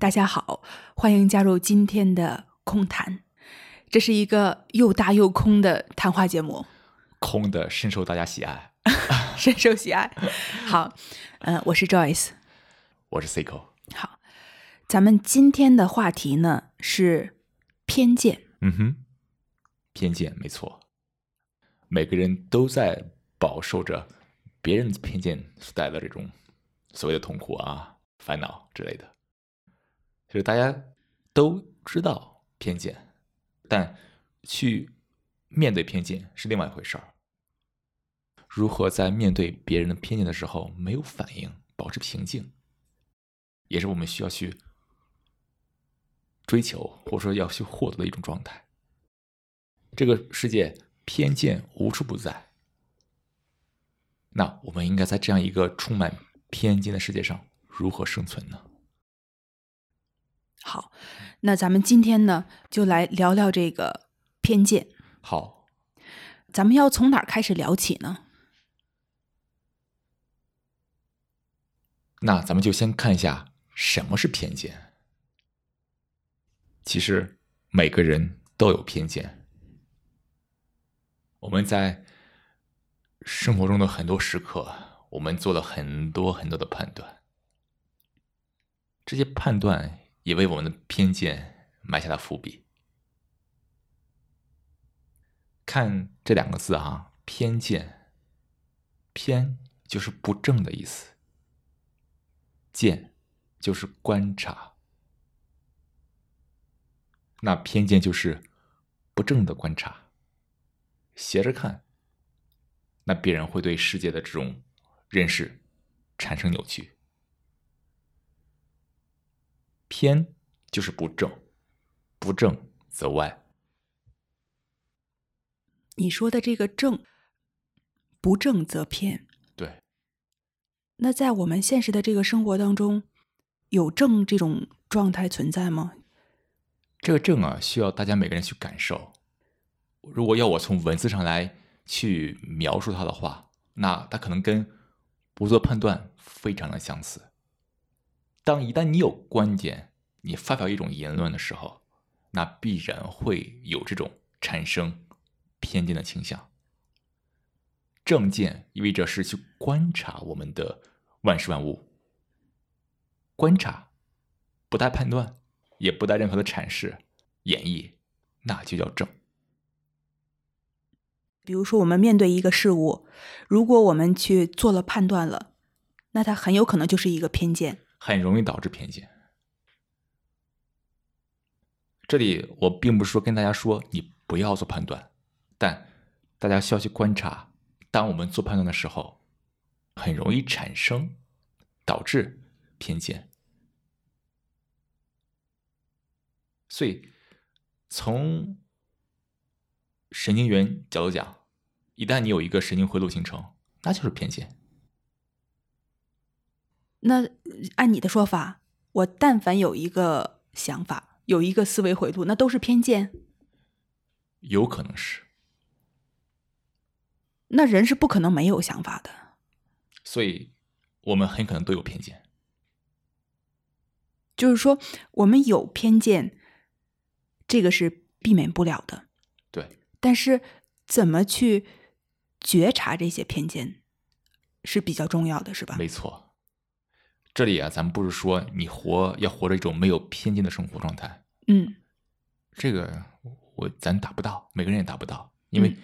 大家好，欢迎加入今天的空谈。这是一个又大又空的谈话节目，空的深受大家喜爱，深受喜爱。好，嗯，我是 Joyce，我是 Cico。好，咱们今天的话题呢是偏见。嗯哼，偏见没错，每个人都在饱受着别人的偏见所带来的这种所谓的痛苦啊、烦恼之类的。就是大家都知道偏见，但去面对偏见是另外一回事儿。如何在面对别人的偏见的时候没有反应，保持平静，也是我们需要去追求或者说要去获得的一种状态。这个世界偏见无处不在，那我们应该在这样一个充满偏见的世界上如何生存呢？好，那咱们今天呢，就来聊聊这个偏见。好，咱们要从哪儿开始聊起呢？那咱们就先看一下什么是偏见。其实每个人都有偏见，我们在生活中的很多时刻，我们做了很多很多的判断，这些判断。也为我们的偏见埋下了伏笔。看这两个字啊，偏见，偏就是不正的意思，见就是观察，那偏见就是不正的观察，斜着看，那必然会对世界的这种认识产生扭曲。偏就是不正，不正则歪。你说的这个正，不正则偏。对。那在我们现实的这个生活当中，有正这种状态存在吗？这个正啊，需要大家每个人去感受。如果要我从文字上来去描述它的话，那它可能跟不做判断非常的相似。当一旦你有观点，你发表一种言论的时候，那必然会有这种产生偏见的倾向。正见意味着是去观察我们的万事万物，观察不带判断，也不带任何的阐释、演绎，那就叫正。比如说，我们面对一个事物，如果我们去做了判断了，那它很有可能就是一个偏见。很容易导致偏见。这里我并不是说跟大家说你不要做判断，但大家需要去观察，当我们做判断的时候，很容易产生导致偏见。所以，从神经元角度讲，一旦你有一个神经回路形成，那就是偏见。那按你的说法，我但凡有一个想法，有一个思维回路，那都是偏见。有可能是。那人是不可能没有想法的。所以，我们很可能都有偏见。就是说，我们有偏见，这个是避免不了的。对。但是，怎么去觉察这些偏见是比较重要的，是吧？没错。这里啊，咱们不是说你活要活着一种没有偏见的生活状态，嗯，这个我咱达不到，每个人也达不到，因为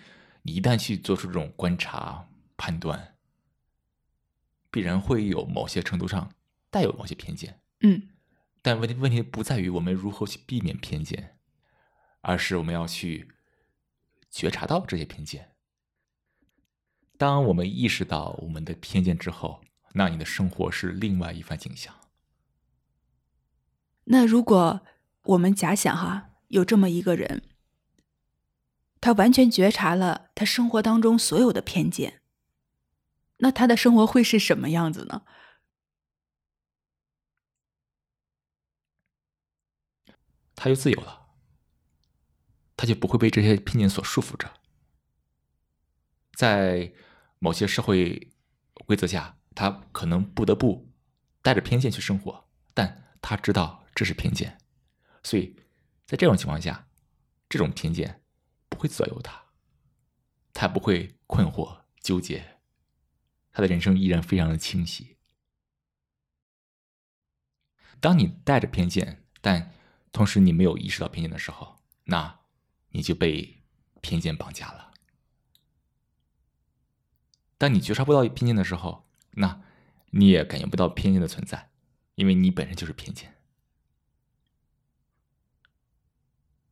你一旦去做出这种观察判断，必然会有某些程度上带有某些偏见，嗯，但问题问题不在于我们如何去避免偏见，而是我们要去觉察到这些偏见。当我们意识到我们的偏见之后。那你的生活是另外一番景象。那如果我们假想哈，有这么一个人，他完全觉察了他生活当中所有的偏见，那他的生活会是什么样子呢？他就自由了，他就不会被这些偏见所束缚着，在某些社会规则下。他可能不得不带着偏见去生活，但他知道这是偏见。所以在这种情况下，这种偏见不会左右他，他不会困惑纠结，他的人生依然非常的清晰。当你带着偏见，但同时你没有意识到偏见的时候，那你就被偏见绑架了。当你觉察不到偏见的时候，那你也感觉不到偏见的存在，因为你本身就是偏见。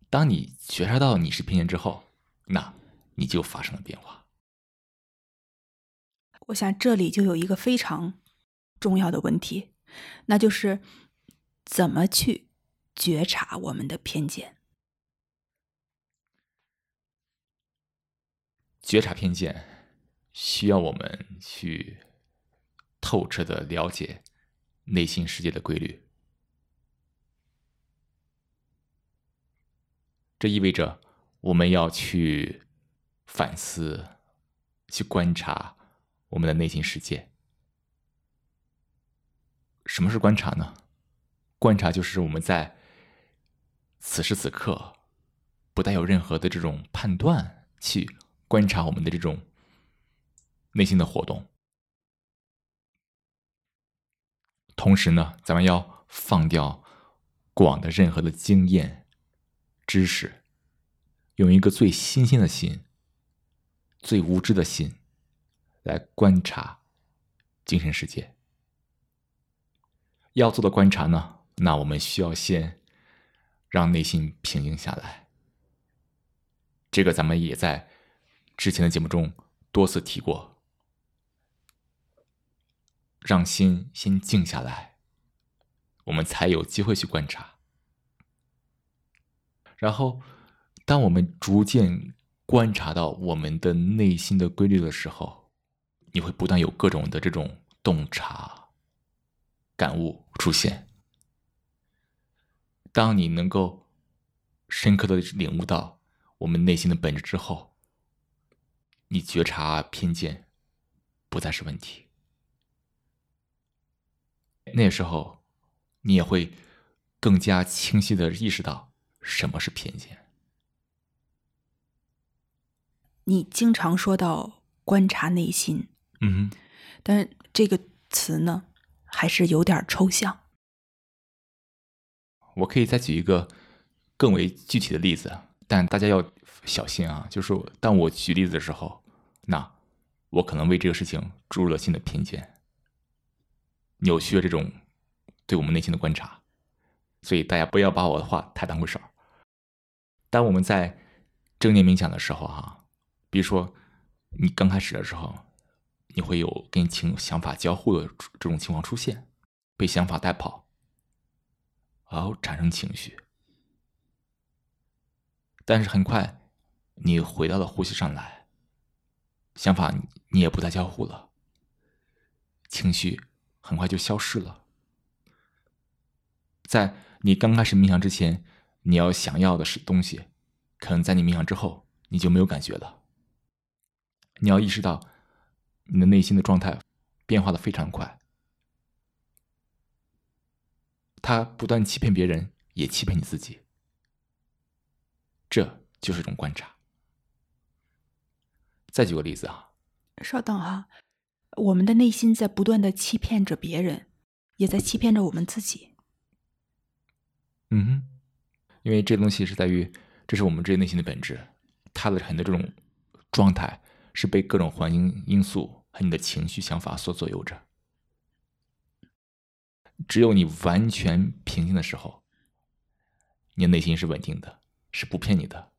当你觉察到你是偏见之后，那你就发生了变化。我想这里就有一个非常重要的问题，那就是怎么去觉察我们的偏见。觉察偏见。需要我们去透彻的了解内心世界的规律，这意味着我们要去反思、去观察我们的内心世界。什么是观察呢？观察就是我们在此时此刻不带有任何的这种判断，去观察我们的这种。内心的活动，同时呢，咱们要放掉过往的任何的经验、知识，用一个最新鲜的心、最无知的心来观察精神世界。要做的观察呢，那我们需要先让内心平静下来。这个咱们也在之前的节目中多次提过。让心先静下来，我们才有机会去观察。然后，当我们逐渐观察到我们的内心的规律的时候，你会不断有各种的这种洞察、感悟出现。当你能够深刻的领悟到我们内心的本质之后，你觉察偏见不再是问题。那时候，你也会更加清晰的意识到什么是偏见。你经常说到观察内心，嗯，但这个词呢，还是有点抽象。我可以再举一个更为具体的例子，但大家要小心啊！就是当我举例子的时候，那我可能为这个事情注入了新的偏见。扭曲了这种对我们内心的观察，所以大家不要把我的话太当回事儿。当我们在正念冥想的时候，哈，比如说你刚开始的时候，你会有跟情想法交互的这种情况出现，被想法带跑，然后产生情绪。但是很快你回到了呼吸上来，想法你也不再交互了，情绪。很快就消失了。在你刚开始冥想之前，你要想要的是东西，可能在你冥想之后，你就没有感觉了。你要意识到，你的内心的状态变化的非常快，他不断欺骗别人，也欺骗你自己。这就是一种观察。再举个例子啊，稍等哈。我们的内心在不断的欺骗着别人，也在欺骗着我们自己。嗯哼，因为这东西是在于，这是我们这些内心的本质，它的很多这种状态是被各种环境因素和你的情绪想法所左右着。只有你完全平静的时候，你的内心是稳定的，是不骗你的。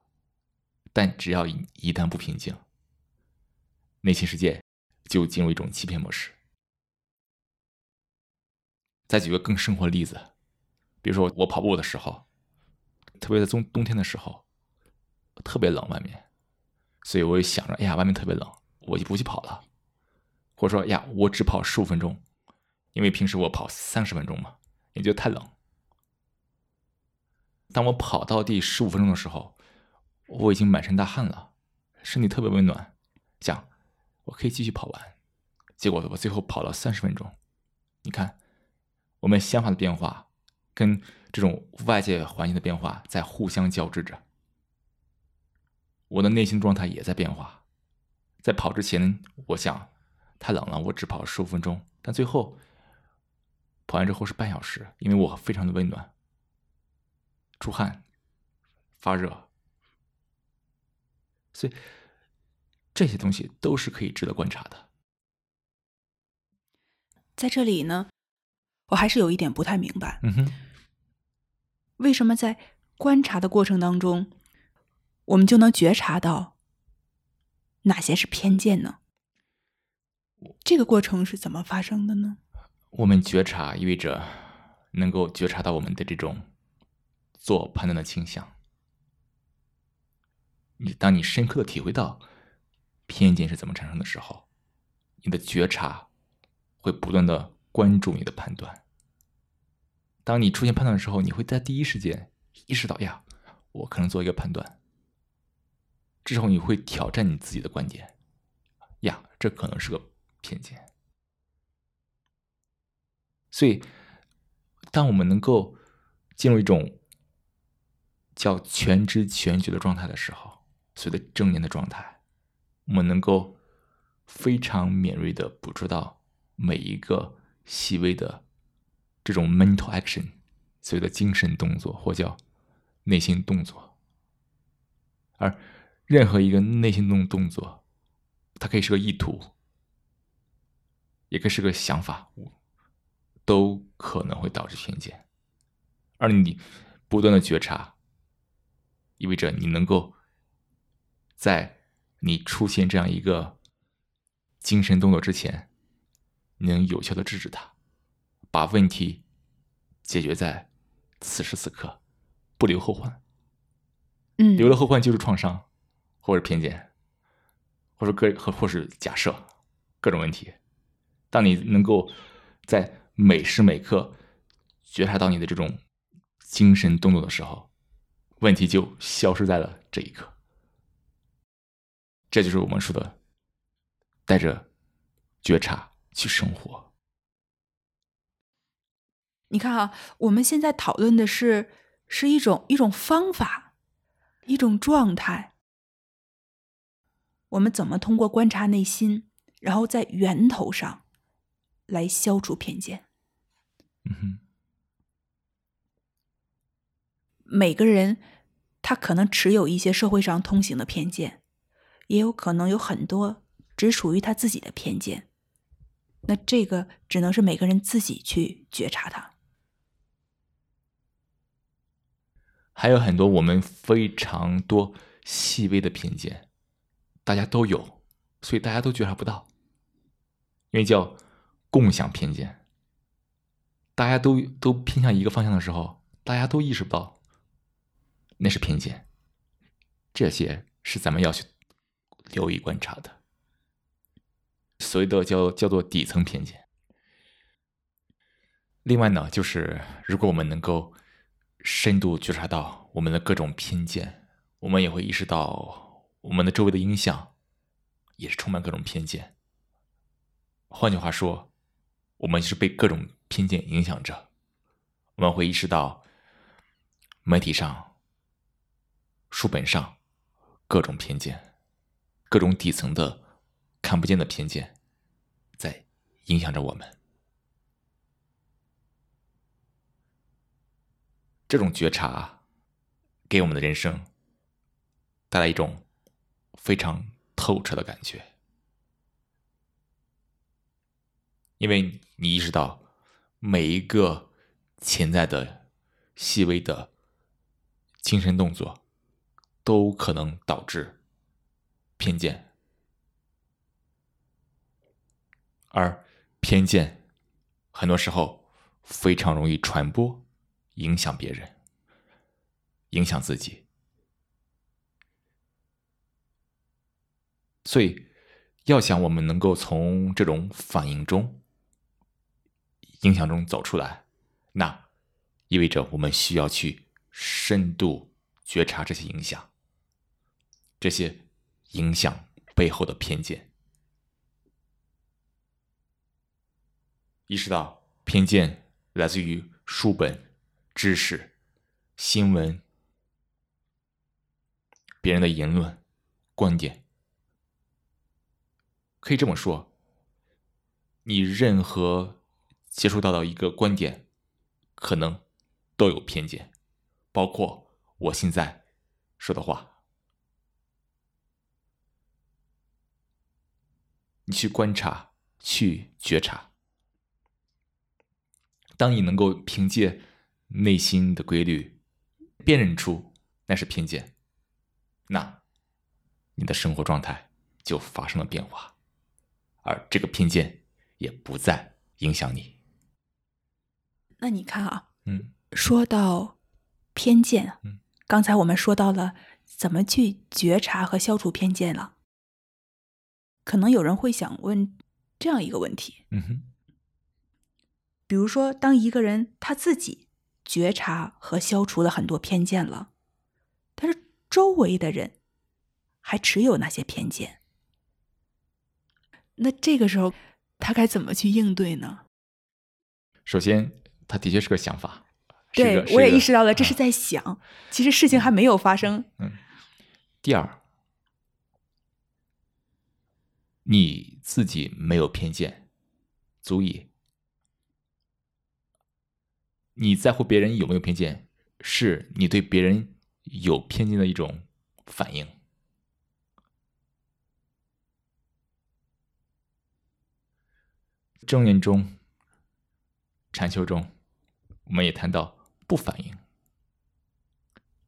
但只要一一旦不平静，内心世界。就进入一种欺骗模式。再举个更生活例子，比如说我跑步的时候，特别在冬冬天的时候，特别冷外面，所以我就想着，哎呀，外面特别冷，我就不去跑了。或者说，呀，我只跑十五分钟，因为平时我跑三十分钟嘛，也觉得太冷。当我跑到第十五分钟的时候，我已经满身大汗了，身体特别温暖，想。我可以继续跑完，结果我最后跑了三十分钟。你看，我们想法的变化跟这种外界环境的变化在互相交织着。我的内心状态也在变化。在跑之前，我想太冷了，我只跑十五分钟。但最后跑完之后是半小时，因为我非常的温暖，出汗、发热，所以这些东西都是可以值得观察的。在这里呢，我还是有一点不太明白，嗯哼，为什么在观察的过程当中，我们就能觉察到哪些是偏见呢？这个过程是怎么发生的呢？我们觉察意味着能够觉察到我们的这种做判断的倾向。你当你深刻的体会到偏见是怎么产生的时候，你的觉察会不断的关注你的判断。当你出现判断的时候，你会在第一时间意识到呀，我可能做一个判断。之后你会挑战你自己的观点，呀，这可能是个偏见。所以，当我们能够进入一种叫全知全觉的状态的时候，所谓的正念的状态，我们能够非常敏锐的捕捉到每一个细微的这种 mental action，所谓的精神动作或叫内心动作，而任何一个内心动动作，它可以是个意图，也可以是个想法，都可能会导致偏见。而你不断的觉察，意味着你能够在你出现这样一个精神动作之前，能有效的制止它，把问题解决在此时此刻，不留后患。嗯，留了后患就是创伤。或者偏见，或者各或或是假设，各种问题。当你能够在每时每刻觉察到你的这种精神动作的时候，问题就消失在了这一刻。这就是我们说的，带着觉察去生活。你看啊，我们现在讨论的是是一种一种方法，一种状态。我们怎么通过观察内心，然后在源头上来消除偏见？嗯哼，每个人他可能持有一些社会上通行的偏见，也有可能有很多只属于他自己的偏见。那这个只能是每个人自己去觉察它。还有很多我们非常多细微的偏见。大家都有，所以大家都觉察不到，因为叫共享偏见。大家都都偏向一个方向的时候，大家都意识不到那是偏见。这些是咱们要去留意观察的，所谓的叫叫做底层偏见。另外呢，就是如果我们能够深度觉察到我们的各种偏见，我们也会意识到。我们的周围的影响也是充满各种偏见。换句话说，我们是被各种偏见影响着。我们会意识到媒体上、书本上各种偏见，各种底层的看不见的偏见在影响着我们。这种觉察给我们的人生带来一种。非常透彻的感觉，因为你意识到每一个潜在的细微的精神动作都可能导致偏见，而偏见很多时候非常容易传播，影响别人，影响自己。所以，要想我们能够从这种反应中、影响中走出来，那意味着我们需要去深度觉察这些影响，这些影响背后的偏见，意识到偏见来自于书本、知识、新闻、别人的言论、观点，可以这么说，你任何接触到的一个观点，可能都有偏见，包括我现在说的话。你去观察，去觉察。当你能够凭借内心的规律辨认出那是偏见，那你的生活状态就发生了变化，而这个偏见也不再影响你。那你看啊，嗯，说到偏见，嗯，刚才我们说到了怎么去觉察和消除偏见了。可能有人会想问这样一个问题，嗯哼，比如说，当一个人他自己觉察和消除了很多偏见了，但是周围的人还持有那些偏见，那这个时候他该怎么去应对呢？首先，他的确是个想法，对我也意识到了，这是在想，其实事情还没有发生。嗯，第二。你自己没有偏见，足以。你在乎别人有没有偏见，是你对别人有偏见的一种反应。正念中、禅修中，我们也谈到不反应。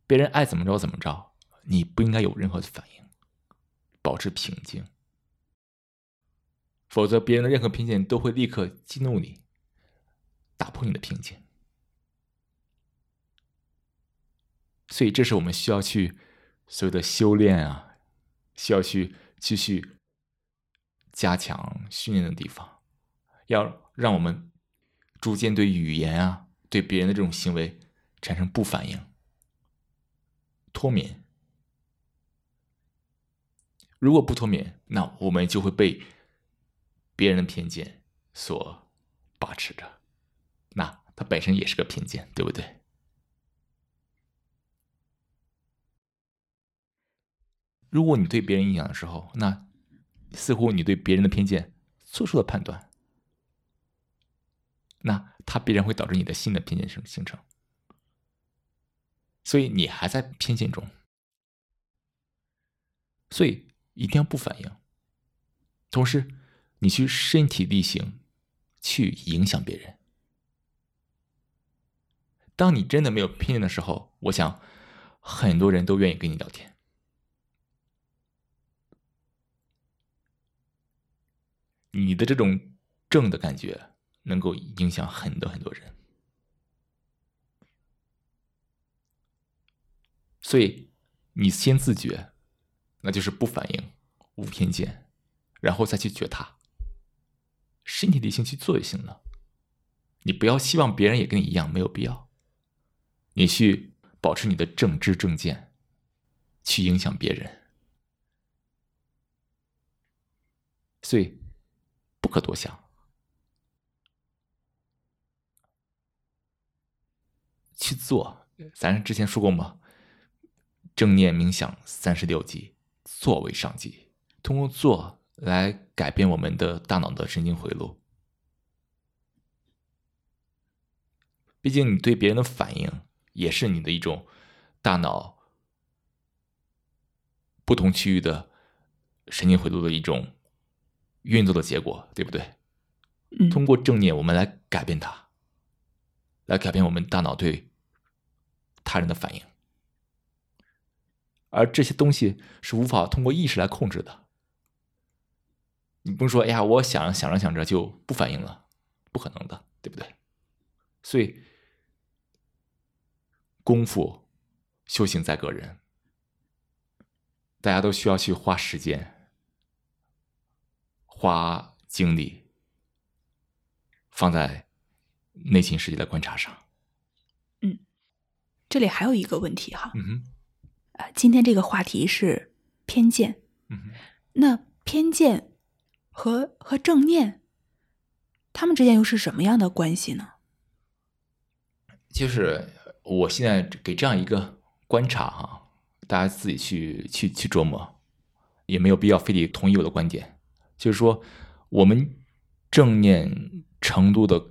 别人爱怎么着怎么着，你不应该有任何的反应，保持平静。否则，别人的任何偏见都会立刻激怒你，打破你的平静。所以，这是我们需要去所有的修炼啊，需要去继续加强训练的地方，要让我们逐渐对语言啊，对别人的这种行为产生不反应、脱敏。如果不脱敏，那我们就会被。别人的偏见所把持着，那它本身也是个偏见，对不对？如果你对别人影响的时候，那似乎你对别人的偏见做出了判断，那它必然会导致你的新的偏见生形成，所以你还在偏见中，所以一定要不反应，同时。你去身体力行，去影响别人。当你真的没有偏见的时候，我想很多人都愿意跟你聊天。你的这种正的感觉，能够影响很多很多人。所以，你先自觉，那就是不反应、无偏见，然后再去觉察。身体力行去做就行了，你不要希望别人也跟你一样，没有必要。你去保持你的正知正见，去影响别人，所以不可多想。去做，咱之前说过吗？正念冥想三十六计，作为上计，通过做。来改变我们的大脑的神经回路。毕竟，你对别人的反应也是你的一种大脑不同区域的神经回路的一种运作的结果，对不对？通过正念，我们来改变它，来改变我们大脑对他人的反应。而这些东西是无法通过意识来控制的。你不能说，哎呀，我想想着想着就不反应了，不可能的，对不对？所以，功夫修行在个人，大家都需要去花时间、花精力放在内心世界的观察上。嗯，这里还有一个问题哈，嗯今天这个话题是偏见，嗯哼，那偏见。和和正念，他们之间又是什么样的关系呢？就是我现在给这样一个观察哈，大家自己去去去琢磨，也没有必要非得同意我的观点。就是说，我们正念程度的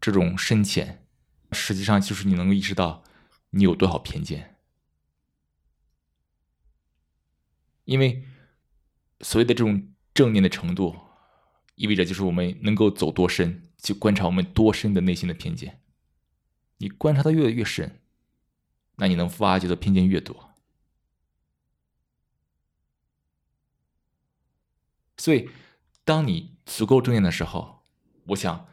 这种深浅，实际上就是你能够意识到你有多少偏见，因为所谓的这种正念的程度，意味着就是我们能够走多深，去观察我们多深的内心的偏见。你观察的越越深，那你能挖掘的偏见越多。所以，当你足够正念的时候，我想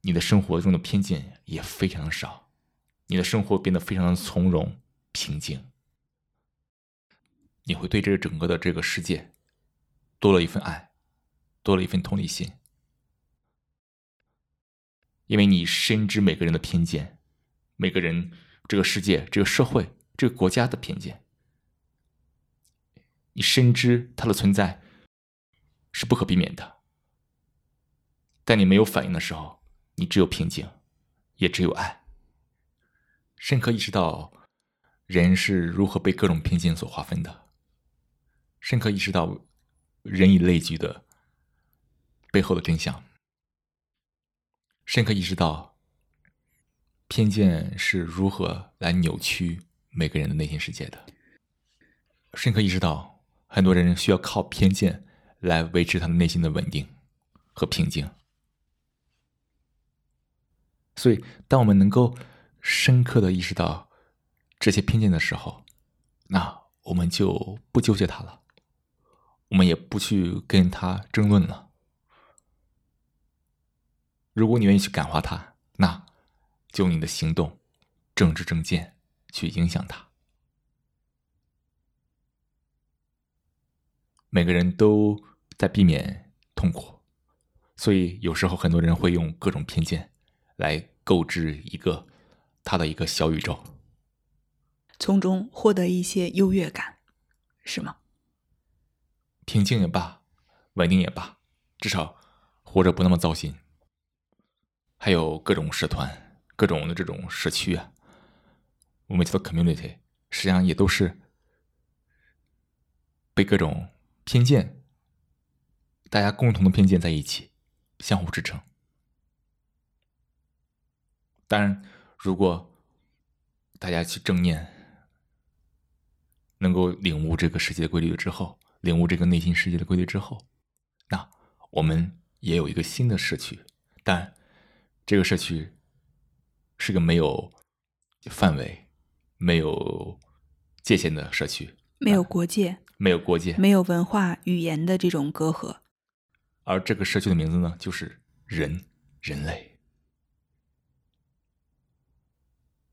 你的生活中的偏见也非常的少，你的生活变得非常的从容平静。你会对这个整个的这个世界多了一份爱，多了一份同理心，因为你深知每个人的偏见。每个人、这个世界、这个社会、这个国家的偏见，你深知它的存在是不可避免的，但你没有反应的时候，你只有平静，也只有爱。深刻意识到人是如何被各种偏见所划分的，深刻意识到人以类聚的背后的真相，深刻意识到。偏见是如何来扭曲每个人的内心世界的？深刻意识到，很多人需要靠偏见来维持他的内心的稳定和平静。所以，当我们能够深刻的意识到这些偏见的时候，那我们就不纠结它了，我们也不去跟他争论了。如果你愿意去感化他，那。就用你的行动、政治政见去影响他。每个人都在避免痛苦，所以有时候很多人会用各种偏见来构置一个他的一个小宇宙，从中获得一些优越感，是吗？平静也罢，稳定也罢，至少活着不那么糟心。还有各种社团。各种的这种社区啊，我们叫做 community，实际上也都是被各种偏见，大家共同的偏见在一起，相互支撑。当然，如果大家去正念，能够领悟这个世界规律之后，领悟这个内心世界的规律之后，那我们也有一个新的社区，但这个社区。是个没有范围、没有界限的社区，没有国界，没有国界，没有文化语言的这种隔阂。而这个社区的名字呢，就是人，人类。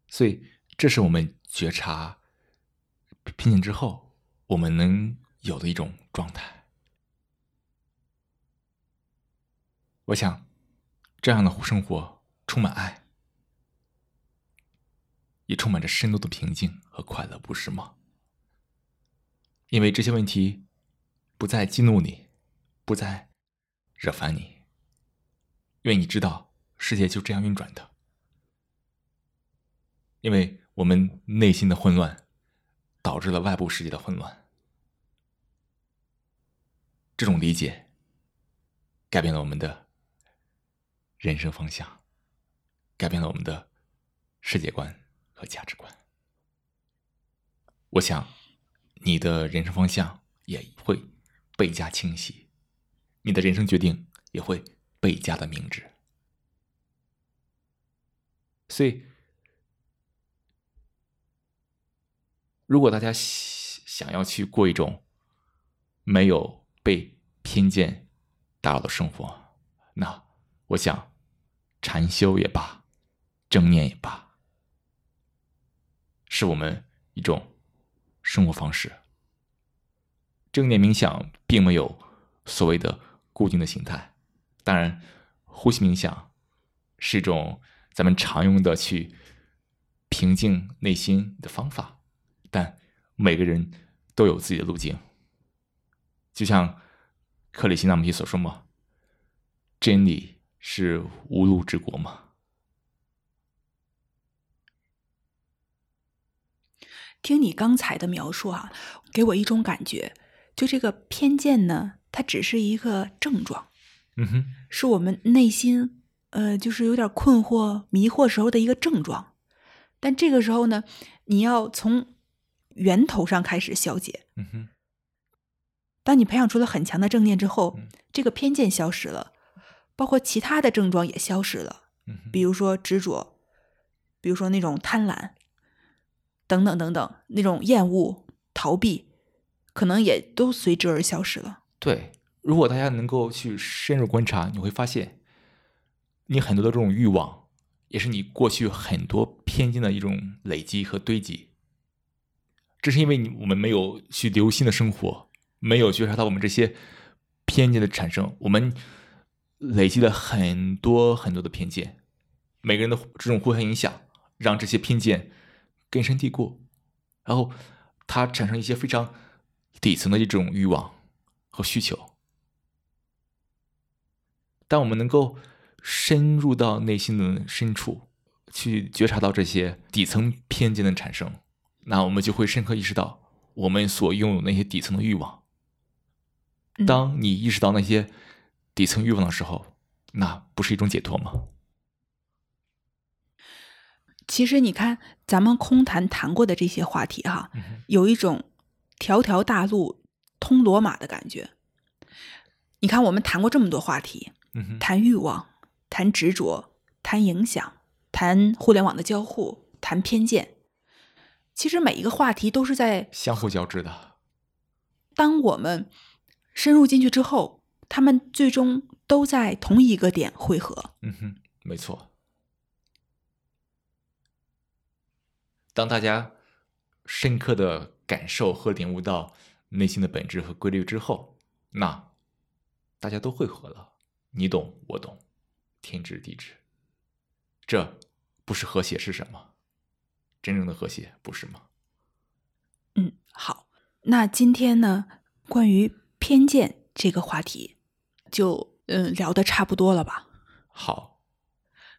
所以，这是我们觉察拼见之后，我们能有的一种状态。我想，这样的生活充满爱。也充满着深度的平静和快乐，不是吗？因为这些问题不再激怒你，不再惹烦你，因为你知道世界就这样运转的。因为我们内心的混乱导致了外部世界的混乱，这种理解改变了我们的人生方向，改变了我们的世界观。和价值观，我想你的人生方向也会倍加清晰，你的人生决定也会倍加的明智。所以，如果大家想要去过一种没有被偏见打扰的生活，那我想禅修也罢，正念也罢。是我们一种生活方式。正念冥想并没有所谓的固定的形态，当然，呼吸冥想是一种咱们常用的去平静内心的方法，但每个人都有自己的路径。就像克里希那穆提所说嘛：“真理是无路之国嘛。”听你刚才的描述啊，给我一种感觉，就这个偏见呢，它只是一个症状，嗯哼，是我们内心呃，就是有点困惑、迷惑时候的一个症状。但这个时候呢，你要从源头上开始消解。嗯哼，当你培养出了很强的正念之后，嗯这个偏见消失了，包括其他的症状也消失了，嗯，比如说执着，比如说那种贪婪，等等等等，那种厌恶、逃避，可能也都随之而消失了。对，如果大家能够去深入观察，你会发现，你很多的这种欲望，也是你过去很多偏见的一种累积和堆积。这是因为你我们没有去留心的生活，没有觉察到我们这些偏见的产生，我们累积了很多很多的偏见，每个人的这种互相影响，让这些偏见根深蒂固，然后它产生一些非常底层的一种欲望和需求。当我们能够深入到内心的深处，去觉察到这些底层偏见的产生，那我们就会深刻意识到我们所拥有那些底层的欲望。嗯当你意识到那些底层欲望的时候，那不是一种解脱吗？其实你看，咱们空谈谈过的这些话题哈，有一种条条大路通罗马的感觉。你看，我们谈过这么多话题，谈欲望，谈执着，谈影响，谈互联网的交互，谈偏见。其实每一个话题都是在相互交织的。当我们深入进去之后，他们最终都在同一个点汇合。嗯哼，没错。当大家深刻的感受和领悟到内心的本质和规律之后，那大家都汇合了，你懂我懂，天知地知。这不是和谐是什么？真正的和谐不是吗？嗯，好，那今天呢，关于偏见这个话题，就嗯聊的差不多了吧？好，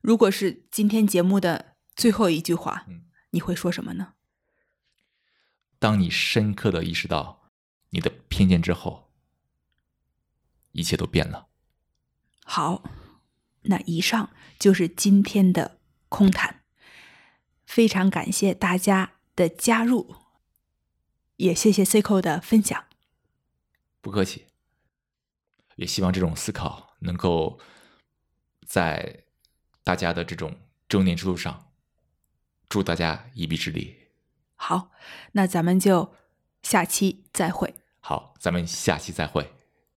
如果是今天节目的最后一句话，嗯你会说什么呢？当你深刻的意识到你的偏见之后，一切都变了。好，那以上就是今天的空谈，非常感谢大家的加入，也谢谢 Cico 的分享。不客气，也希望这种思考能够在大家的这种正念之路上，助大家一臂之力。好，那咱们就下期再会。好，咱们下期再会。